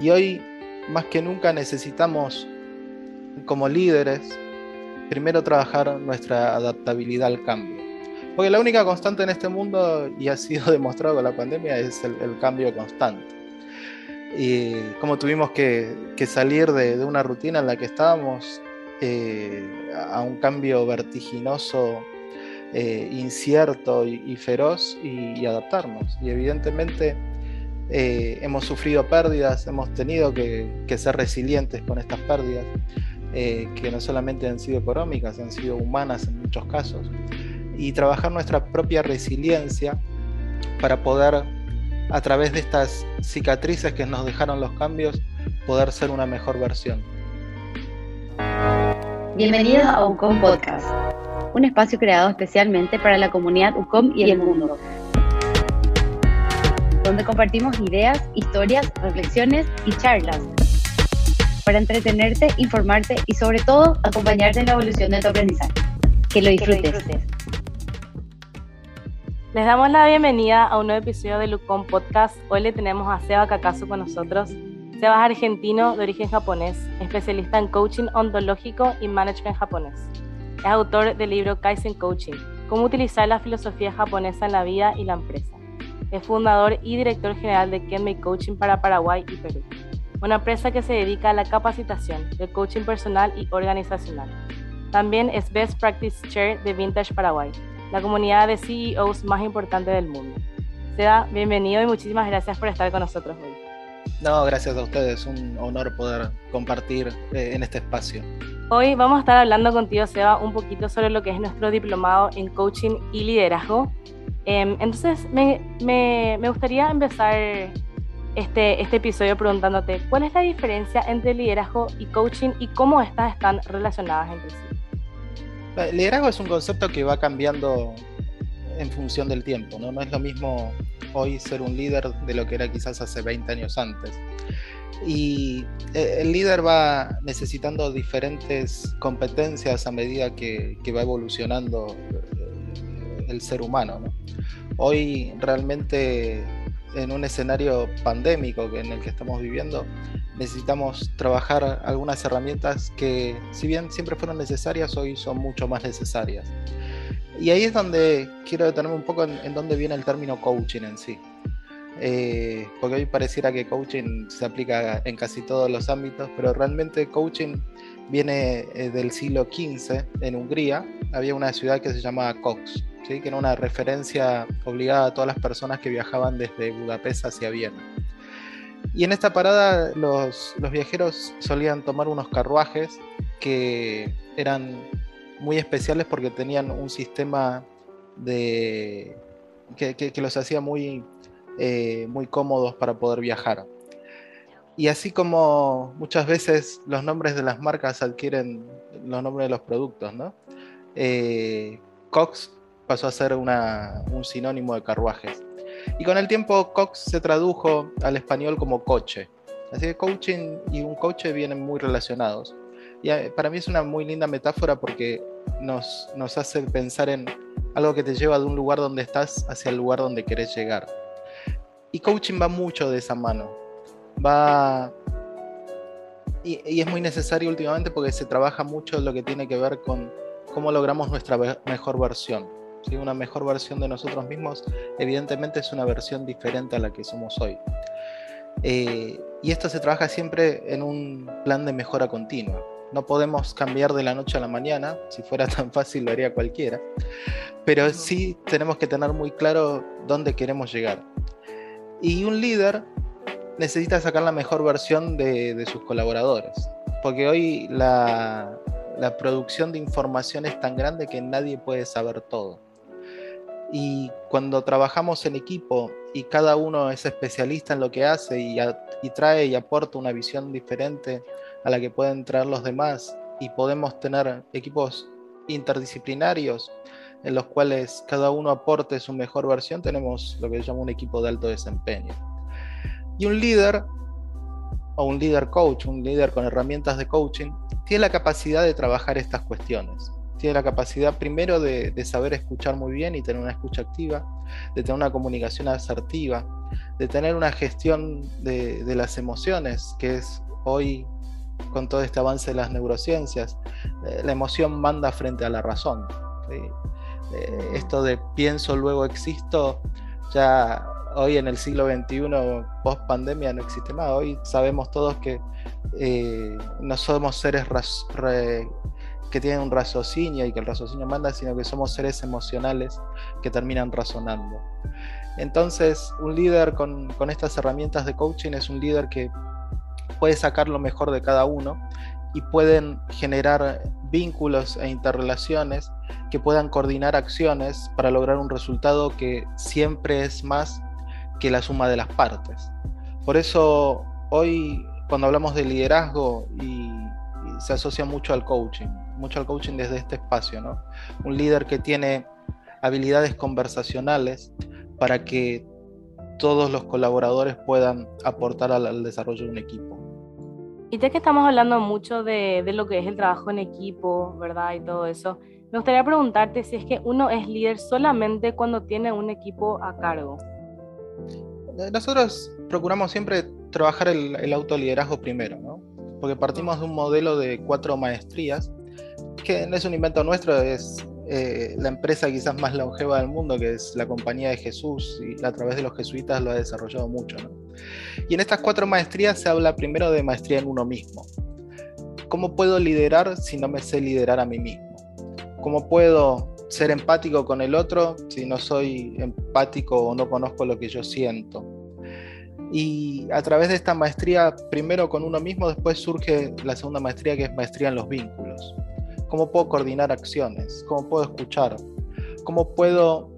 Y hoy, más que nunca, necesitamos, como líderes, primero trabajar nuestra adaptabilidad al cambio. Porque la única constante en este mundo, y ha sido demostrado con la pandemia, es el, cambio constante. Y como tuvimos que, salir de, una rutina en la que estábamos eh, a un cambio vertiginoso, eh, incierto y, feroz y, adaptarnos. Y evidentemente eh, hemos sufrido pérdidas, hemos tenido que, ser resilientes con estas pérdidas, que no solamente han sido económicas, han sido humanas en muchos casos y trabajar nuestra propia resiliencia para poder, a través de estas cicatrices que nos dejaron los cambios, poder ser una mejor versión. Bienvenidos a UCOM Podcast, un espacio creado especialmente para la comunidad UCOM y el mundo, donde compartimos ideas, historias, reflexiones y charlas para entretenerte, informarte y sobre todo acompañarte en la evolución de tu aprendizaje. Que lo disfrutes. Les damos la bienvenida a un nuevo episodio de Lucón Podcast. Hoy le tenemos a Seba Kakasu con nosotros. Seba es argentino de origen japonés, especialista en coaching ontológico y management japonés. Es autor del libro Kaizen Coaching, cómo utilizar la filosofía japonesa en la vida y la empresa. Es fundador y director general de Kenmei Coaching para Paraguay y Perú, una empresa que se dedica a la capacitación, el coaching personal y organizacional. También es Best Practice Chair de Vintage Paraguay la comunidad de CEOs más importante del mundo. Sea bienvenido y muchísimas gracias por estar con nosotros hoy. No, gracias a ustedes, un honor poder compartir eh, en este espacio. Hoy vamos a estar hablando contigo, Seba, un poquito sobre lo que es nuestro diplomado en coaching y liderazgo. Em, entonces, me, me, gustaría empezar este, este episodio preguntándote, ¿cuál es la diferencia entre liderazgo y coaching y cómo estas están relacionadas entre sí? El liderazgo es un concepto que va cambiando en función del tiempo, ¿no? No es lo mismo hoy ser un líder de lo que era quizás hace 20 años antes. Y eh, el líder va necesitando diferentes competencias a medida que, va evolucionando eh, el ser humano. Hoy realmente en un escenario pandémico en el que estamos viviendo, necesitamos trabajar algunas herramientas que, si bien siempre fueron necesarias, hoy son mucho más necesarias. Y ahí es donde quiero detenerme un poco en, dónde viene el término coaching en sí. Eh, porque hoy pareciera que coaching se aplica en casi todos los ámbitos, pero realmente coaching viene eh, del siglo XV en Hungría. Había una ciudad que se llamaba Cox, ¿sí? que era una referencia obligada a todas las personas que viajaban desde Budapest hacia Viena. Y en esta parada los, viajeros solían tomar unos carruajes que eran muy especiales porque tenían un sistema de que, los hacía muy, eh, muy cómodos para poder viajar. Y así como muchas veces los nombres de las marcas adquieren los nombres de los productos, ¿no? Eh, Cox pasó a ser un sinónimo de carruajes. Y con el tiempo Cox se tradujo al español como coche. Así que coaching y un coche vienen muy relacionados. Y eh, para mí es una muy linda metáfora porque nos, hace pensar en algo que te lleva de un lugar donde estás hacia el lugar donde querés llegar. Y coaching va mucho de esa mano. Va... Y es muy necesario últimamente porque se trabaja mucho lo que tiene que ver con cómo logramos nuestra mejor versión una mejor versión de nosotros mismos, evidentemente es una versión diferente a la que somos hoy. Eh, y esto se trabaja siempre en un plan de mejora continua. No podemos cambiar de la noche a la mañana, si fuera tan fácil lo haría cualquiera, pero sí tenemos que tener muy claro dónde queremos llegar. Y un líder necesita sacar la mejor versión de, sus colaboradores, porque hoy la, la producción de información es tan grande que nadie puede saber todo. Y cuando trabajamos en equipo y cada uno es especialista en lo que hace y, trae y aporta una visión diferente a la que pueden traer los demás y podemos tener equipos interdisciplinarios en los cuales cada uno aporte su mejor versión, tenemos lo que se llama un equipo de alto desempeño. Y un líder o un líder coach, un líder con herramientas de coaching, tiene la capacidad de trabajar estas cuestiones. tiene la capacidad primero de, saber escuchar muy bien y tener una escucha activa, de tener una comunicación asertiva, de tener una gestión de, las emociones, que es hoy con todo este avance de las neurociencias, eh, la emoción manda frente a la razón. Eh, esto de pienso, luego existo, ya hoy en el siglo XXI, post pandemia, no existe más. Hoy sabemos todos que eh, no somos seres que tienen un raciocinio y que el raciocinio manda, sino que somos seres emocionales que terminan razonando. Entonces, un líder con, con estas herramientas de coaching es un líder que puede sacar lo mejor de cada uno y pueden generar vínculos e interrelaciones que puedan coordinar acciones para lograr un resultado que siempre es más que la suma de las partes. Por eso hoy cuando hablamos de liderazgo y, se asocia mucho al coaching, mucho al coaching desde este espacio, ¿no? Un líder que tiene habilidades conversacionales para que todos los colaboradores puedan aportar al, desarrollo de un equipo. Y ya que estamos hablando mucho de, de, lo que es el trabajo en equipo, ¿verdad? Y todo eso, me gustaría preguntarte si es que uno es líder solamente cuando tiene un equipo a cargo. Nosotros procuramos siempre trabajar el, autoliderazgo primero, ¿no? Porque partimos de un modelo de cuatro maestrías, que no es un invento nuestro, es eh, la empresa quizás más longeva del mundo, que es la Compañía de Jesús, y a través de los jesuitas lo ha desarrollado mucho. Y en estas cuatro maestrías se habla primero de maestría en uno mismo. ¿Cómo puedo liderar si no me sé liderar a mí mismo? ¿Cómo puedo ser empático con el otro si no soy empático o no conozco lo que yo siento? Y a través de esta maestría, primero con uno mismo, después surge la segunda maestría que es maestría en los vínculos. ¿Cómo puedo coordinar acciones? ¿Cómo puedo escuchar? ¿Cómo puedo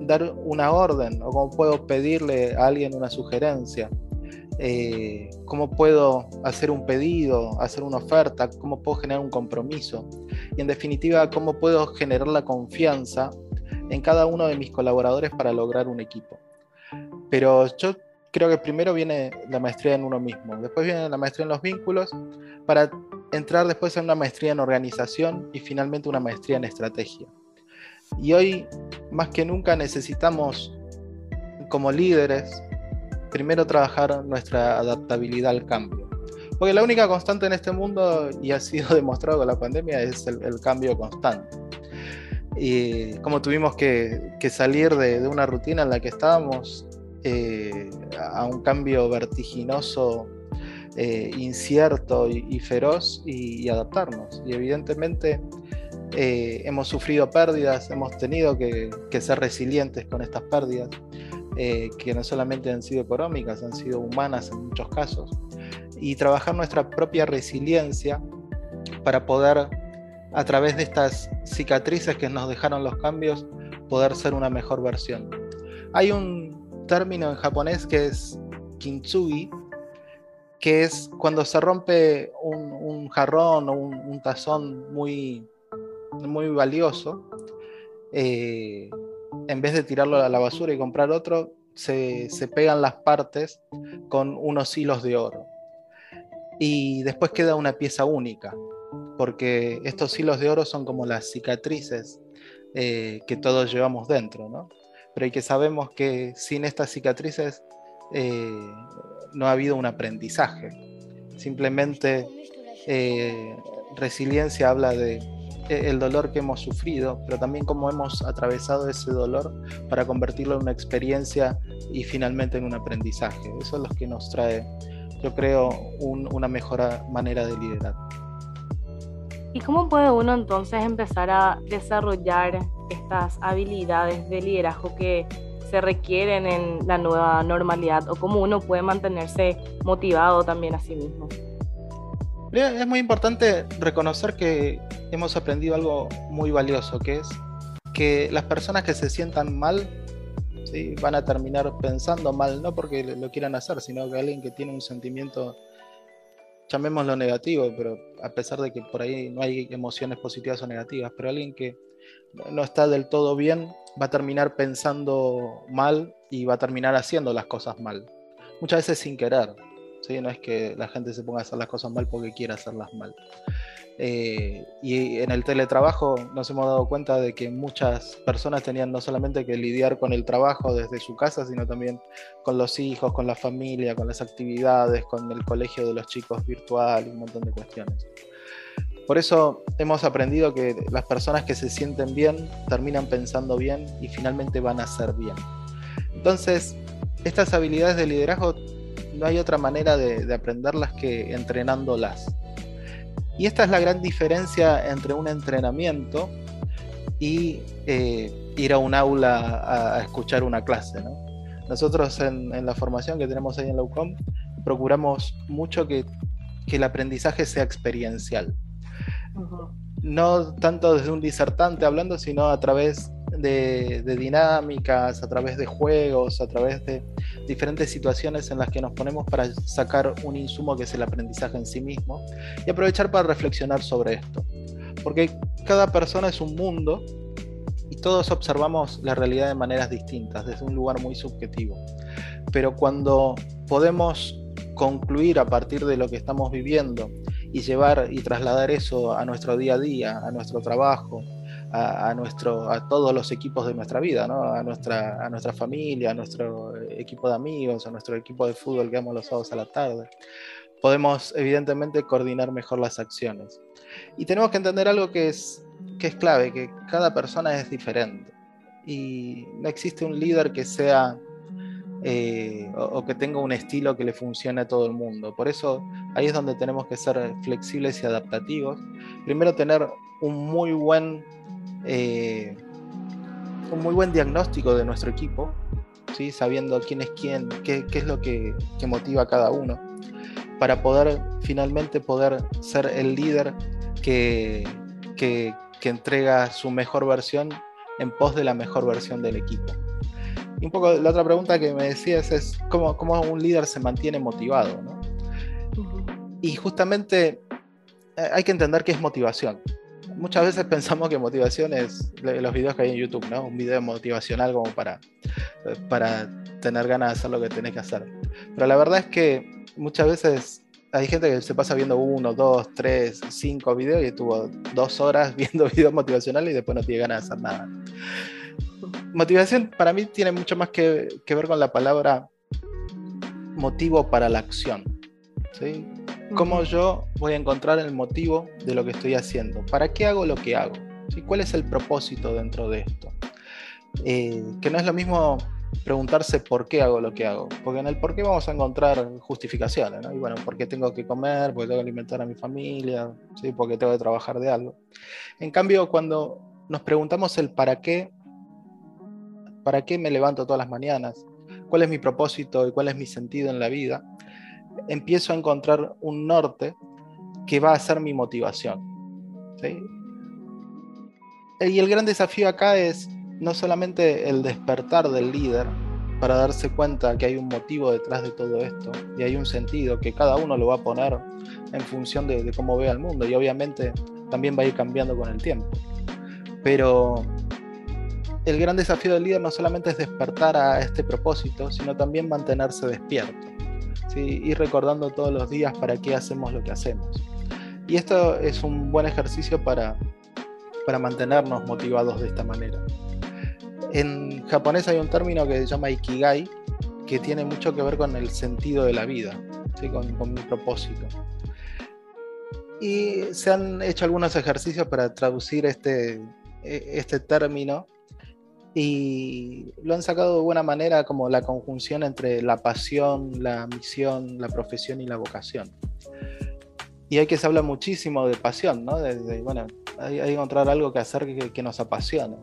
dar una orden? ¿O cómo puedo pedirle a alguien una sugerencia? Eh, ¿Cómo puedo hacer un pedido, hacer una oferta? ¿Cómo puedo generar un compromiso? Y en definitiva, ¿cómo puedo generar la confianza en cada uno de mis colaboradores para lograr un equipo? Pero yo creo que primero viene la maestría en uno mismo, después viene la maestría en los vínculos, para entrar después en una maestría en organización y finalmente una maestría en estrategia. Y hoy, más que nunca, necesitamos, como líderes, primero trabajar nuestra adaptabilidad al cambio. Porque la única constante en este mundo, y ha sido demostrado con la pandemia, es el, cambio constante. Y como tuvimos que, salir de, de, una rutina en la que estábamos eh, a un cambio vertiginoso, eh, incierto y, feroz y, adaptarnos. Y evidentemente eh, hemos sufrido pérdidas, hemos tenido que, ser resilientes con estas pérdidas, que no solamente han sido económicas, han sido humanas en muchos casos. Y trabajar nuestra propia resiliencia para poder, a través de estas cicatrices que nos dejaron los cambios, poder ser una mejor versión. Hay un, término en japonés que es kintsugi, que es cuando se rompe un, jarrón o un, tazón muy, muy valioso, eh, en vez de tirarlo a la basura y comprar otro, se, se, pegan las partes con unos hilos de oro. Y después queda una pieza única, porque estos hilos de oro son como las cicatrices eh, que todos llevamos dentro, ¿no? pero hay que sabemos que sin estas cicatrices eh, no ha habido un aprendizaje. Simplemente eh, resiliencia habla de el dolor que hemos sufrido, pero también cómo hemos atravesado ese dolor para convertirlo en una experiencia y finalmente en un aprendizaje. Eso es lo que nos trae, yo creo, una mejor manera de liderar. ¿Y cómo puede uno entonces empezar a desarrollar estas habilidades de liderazgo que se requieren en la nueva normalidad o cómo uno puede mantenerse motivado también a sí mismo? Es muy importante reconocer que hemos aprendido algo muy valioso, que es que las personas que se sientan mal ¿sí? van a terminar pensando mal, no porque lo quieran hacer, sino que alguien que tiene un sentimiento, llamémoslo negativo, pero a pesar de que por ahí no hay emociones positivas o negativas, pero alguien que no está del todo bien, va a terminar pensando mal y va a terminar haciendo las cosas mal. Muchas veces sin querer. ¿Sí? No es que la gente se ponga a hacer las cosas mal porque quiera hacerlas mal. Eh, y en el teletrabajo nos hemos dado cuenta de que muchas personas tenían no solamente que lidiar con el trabajo desde su casa, sino también con los hijos, con la familia, con las actividades, con el colegio de los chicos virtual y un montón de cuestiones. Por eso hemos aprendido que las personas que se sienten bien terminan pensando bien y finalmente van a ser bien. Entonces, estas habilidades de liderazgo no hay otra manera de, aprenderlas que entrenándolas. Y esta es la gran diferencia entre un entrenamiento y eh, ir a un aula a, escuchar una clase. Nosotros en, la formación que tenemos ahí en la UCOM procuramos mucho que, que el aprendizaje sea experiencial. No tanto desde un disertante hablando, sino a través de, dinámicas, a través de juegos, a través de diferentes situaciones en las que nos ponemos para sacar un insumo que es el aprendizaje en sí mismo y aprovechar para reflexionar sobre esto. Porque cada persona es un mundo y todos observamos la realidad de maneras distintas, desde un lugar muy subjetivo. Pero cuando podemos concluir a partir de lo que estamos viviendo y llevar y trasladar eso a nuestro día a día, a nuestro trabajo, a, nuestro, a todos los equipos de nuestra vida, a, nuestra, a nuestra familia, a nuestro equipo de amigos, a nuestro equipo de fútbol que vamos los sábados a la tarde. Podemos evidentemente coordinar mejor las acciones. Y tenemos que entender algo que es, que es clave, que cada persona es diferente. Y no existe un líder que sea eh, o, que tenga un estilo que le funcione a todo el mundo. Por eso ahí es donde tenemos que ser flexibles y adaptativos. Primero tener un muy buen eh, un muy buen diagnóstico de nuestro equipo, ¿sí? sabiendo quién es quién, qué, es lo que, motiva a cada uno, para poder finalmente poder ser el líder que, que, entrega su mejor versión en pos de la mejor versión del equipo. Y un poco la otra pregunta que me decías es cómo, cómo un líder se mantiene motivado. Y justamente eh, hay que entender qué es motivación muchas veces pensamos que motivación es los videos que hay en YouTube, ¿no? Un video motivacional como para, para tener ganas de hacer lo que tenés que hacer. Pero la verdad es que muchas veces hay gente que se pasa viendo uno, dos, tres, cinco videos y estuvo dos horas viendo videos motivacionales y después no tiene ganas de hacer nada. Motivación para mí tiene mucho más que, que ver con la palabra motivo para la acción. ¿sí? Cómo yo voy a encontrar el motivo de lo que estoy haciendo. ¿Para qué hago lo que hago? ¿Cuál es el propósito dentro de esto? Eh, que no es lo mismo preguntarse por qué hago lo que hago, porque en el por qué vamos a encontrar justificaciones, ¿no? Y bueno, ¿por qué tengo que comer? ¿Por qué tengo que alimentar a mi familia? ¿Sí? ¿Por qué tengo que trabajar de algo? En cambio, cuando nos preguntamos el para qué, ¿para qué me levanto todas las mañanas? ¿Cuál es mi propósito y cuál es mi sentido en la vida? Empiezo a encontrar un norte que va a ser mi motivación. Y el gran desafío acá es no solamente el despertar del líder para darse cuenta que hay un motivo detrás de todo esto y hay un sentido que cada uno lo va a poner en función de, de cómo ve al mundo y obviamente también va a ir cambiando con el tiempo. Pero el gran desafío del líder no solamente es despertar a este propósito, sino también mantenerse despierto ir recordando todos los días para qué hacemos lo que hacemos. Y esto es un buen ejercicio para, para mantenernos motivados de esta manera. En japonés hay un término que se llama ikigai, que tiene mucho que ver con el sentido de la vida, con, con mi propósito. Y se han hecho algunos ejercicios para traducir este, e, este término y lo han sacado de buena manera como la conjunción entre la pasión, la misión, la profesión y la vocación. Y hay que se habla muchísimo de pasión, ¿no? De, bueno, hay, que encontrar algo que hacer que, nos apasione.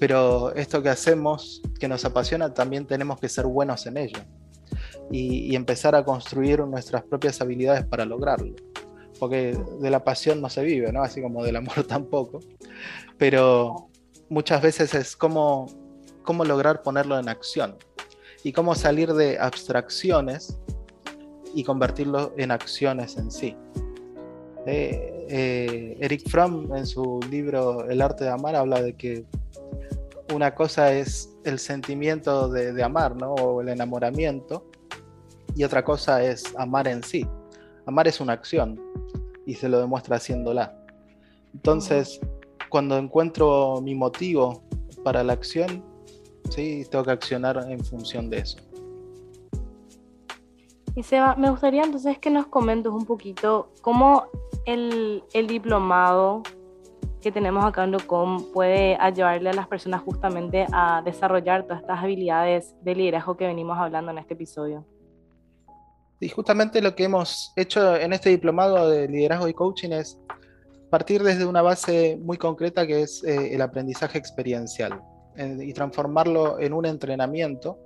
Pero esto que hacemos, que nos apasiona, también tenemos que ser buenos en ello. Y, y empezar a construir nuestras propias habilidades para lograrlo. Porque de la pasión no se vive, ¿no? Así como del amor tampoco. Pero muchas veces es cómo, cómo lograr ponerlo en acción y cómo salir de abstracciones y convertirlo en acciones en sí. Eh, eh, Eric Fromm en su libro El arte de amar habla de que una cosa es el sentimiento de, amar, ¿no? O el enamoramiento, y otra cosa es amar en sí. Amar es una acción, y se lo demuestra haciéndola. Entonces, cuando encuentro mi motivo para la acción, ¿sí? tengo que accionar en función de eso. Y Seba, me gustaría entonces que nos comentes un poquito cómo el, el diplomado que tenemos acá en LUCOM puede ayudarle a las personas justamente a desarrollar todas estas habilidades de liderazgo que venimos hablando en este episodio. Y justamente lo que hemos hecho en este diplomado de liderazgo y coaching es partir desde una base muy concreta que es eh, el aprendizaje experiencial y transformarlo en un entrenamiento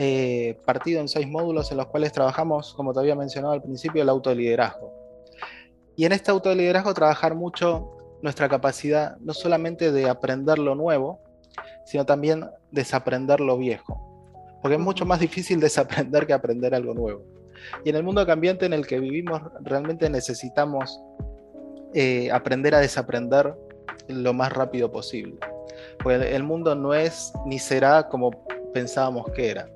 eh, partido en seis módulos en los cuales trabajamos, como te había mencionado al principio, el autoliderazgo. Y en este autoliderazgo trabajar mucho nuestra capacidad no solamente de aprender lo nuevo, sino también desaprender lo viejo. Porque es mucho más difícil desaprender que aprender algo nuevo. Y en el mundo cambiante en el que vivimos, realmente necesitamos eh, aprender a desaprender lo más rápido posible. Porque el mundo no es ni será como pensábamos que era.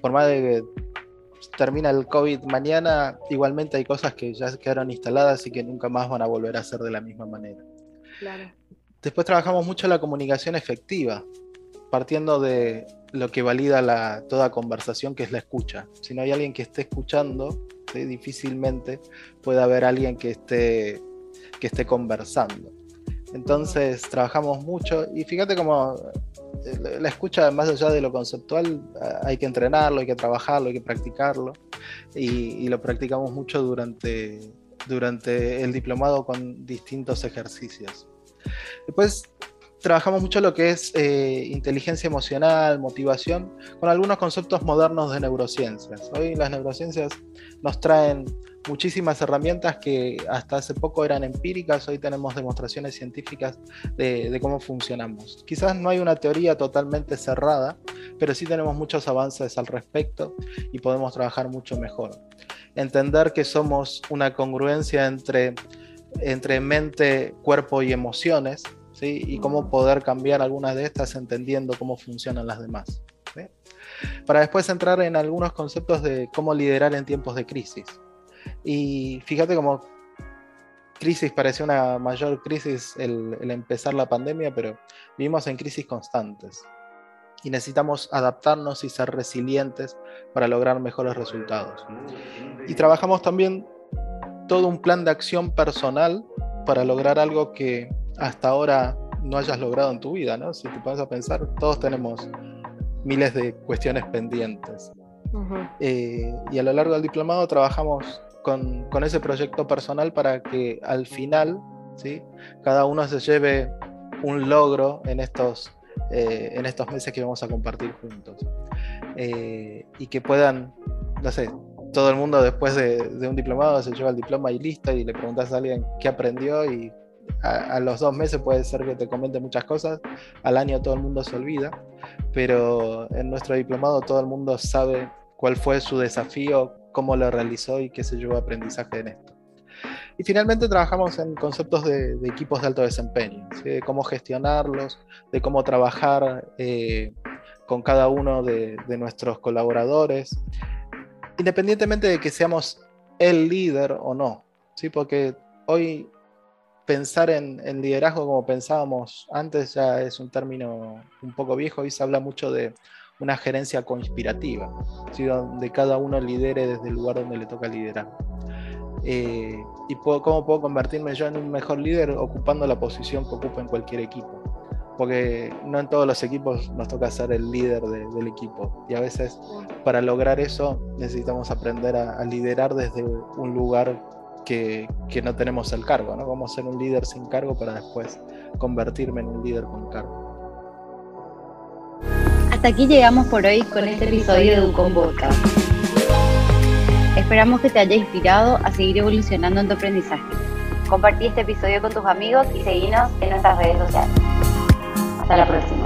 Por más de que termina el COVID mañana, igualmente hay cosas que ya quedaron instaladas y que nunca más van a volver a ser de la misma manera. Después trabajamos mucho la comunicación efectiva, partiendo de lo que valida la, toda conversación, que es la escucha. Si no hay alguien que esté escuchando, difícilmente puede haber alguien que esté, que esté conversando. Entonces trabajamos mucho y fíjate cómo eh, la escucha, más allá de lo conceptual, hay que entrenarlo, hay que trabajarlo, hay que practicarlo. Y, lo practicamos mucho durante, durante el diplomado con distintos ejercicios. Después trabajamos mucho lo que es eh, inteligencia emocional, motivación, con algunos conceptos modernos de neurociencias. Hoy las neurociencias nos traen muchísimas herramientas que hasta hace poco eran empíricas, hoy tenemos demostraciones científicas de, cómo funcionamos. Quizás no hay una teoría totalmente cerrada, pero sí tenemos muchos avances al respecto y podemos trabajar mucho mejor. Entender que somos una congruencia entre, entre mente, cuerpo y emociones, ¿sí? y cómo poder cambiar algunas de estas entendiendo cómo funcionan las demás. Para después entrar en algunos conceptos de cómo liderar en tiempos de crisis. Y fíjate cómo crisis pareció una mayor crisis el, empezar la pandemia, pero vivimos en crisis constantes y necesitamos adaptarnos y ser resilientes para lograr mejores resultados. Y trabajamos también todo un plan de acción personal para lograr algo que hasta ahora no hayas logrado en tu vida, ¿no? Si te pones a pensar, todos tenemos miles de cuestiones pendientes. Eh, y a lo largo del diplomado trabajamos con, ese proyecto personal para que al final ¿sí? cada uno se lleve un logro en estos, eh, en estos meses que vamos a compartir juntos. Eh, y que puedan, no sé, todo el mundo después de, un diplomado se lleva el diploma y listo y le preguntas a alguien qué aprendió y a, a, los dos meses puede ser que te comente muchas cosas, al año todo el mundo se olvida, pero en nuestro diplomado todo el mundo sabe cuál fue su desafío, cómo lo realizó y qué se llevó aprendizaje en esto. Y finalmente trabajamos en conceptos de, equipos de alto desempeño, de cómo gestionarlos, de cómo trabajar eh, con cada uno de, nuestros colaboradores, independientemente de que seamos el líder o no, ¿sí? porque hoy pensar en, en, liderazgo como pensábamos antes ya es un término un poco viejo, hoy se habla mucho de una gerencia conspirativa, donde cada uno lidere desde el lugar donde le toca liderar. Eh, ¿Y cómo puedo convertirme yo en un mejor líder ocupando la posición que ocupo en cualquier equipo? Porque no en todos los equipos nos toca ser el líder del equipo. Y a veces para lograr eso necesitamos aprender a, liderar desde un lugar que, que, no tenemos el cargo. ¿no? Vamos a ser un líder sin cargo para después convertirme en un líder con cargo. Hasta aquí llegamos por hoy con este episodio de Ucon Podcast. Esperamos que te haya inspirado a seguir evolucionando en tu aprendizaje. Compartí este episodio con tus amigos y seguinos en nuestras redes sociales. Hasta la próxima.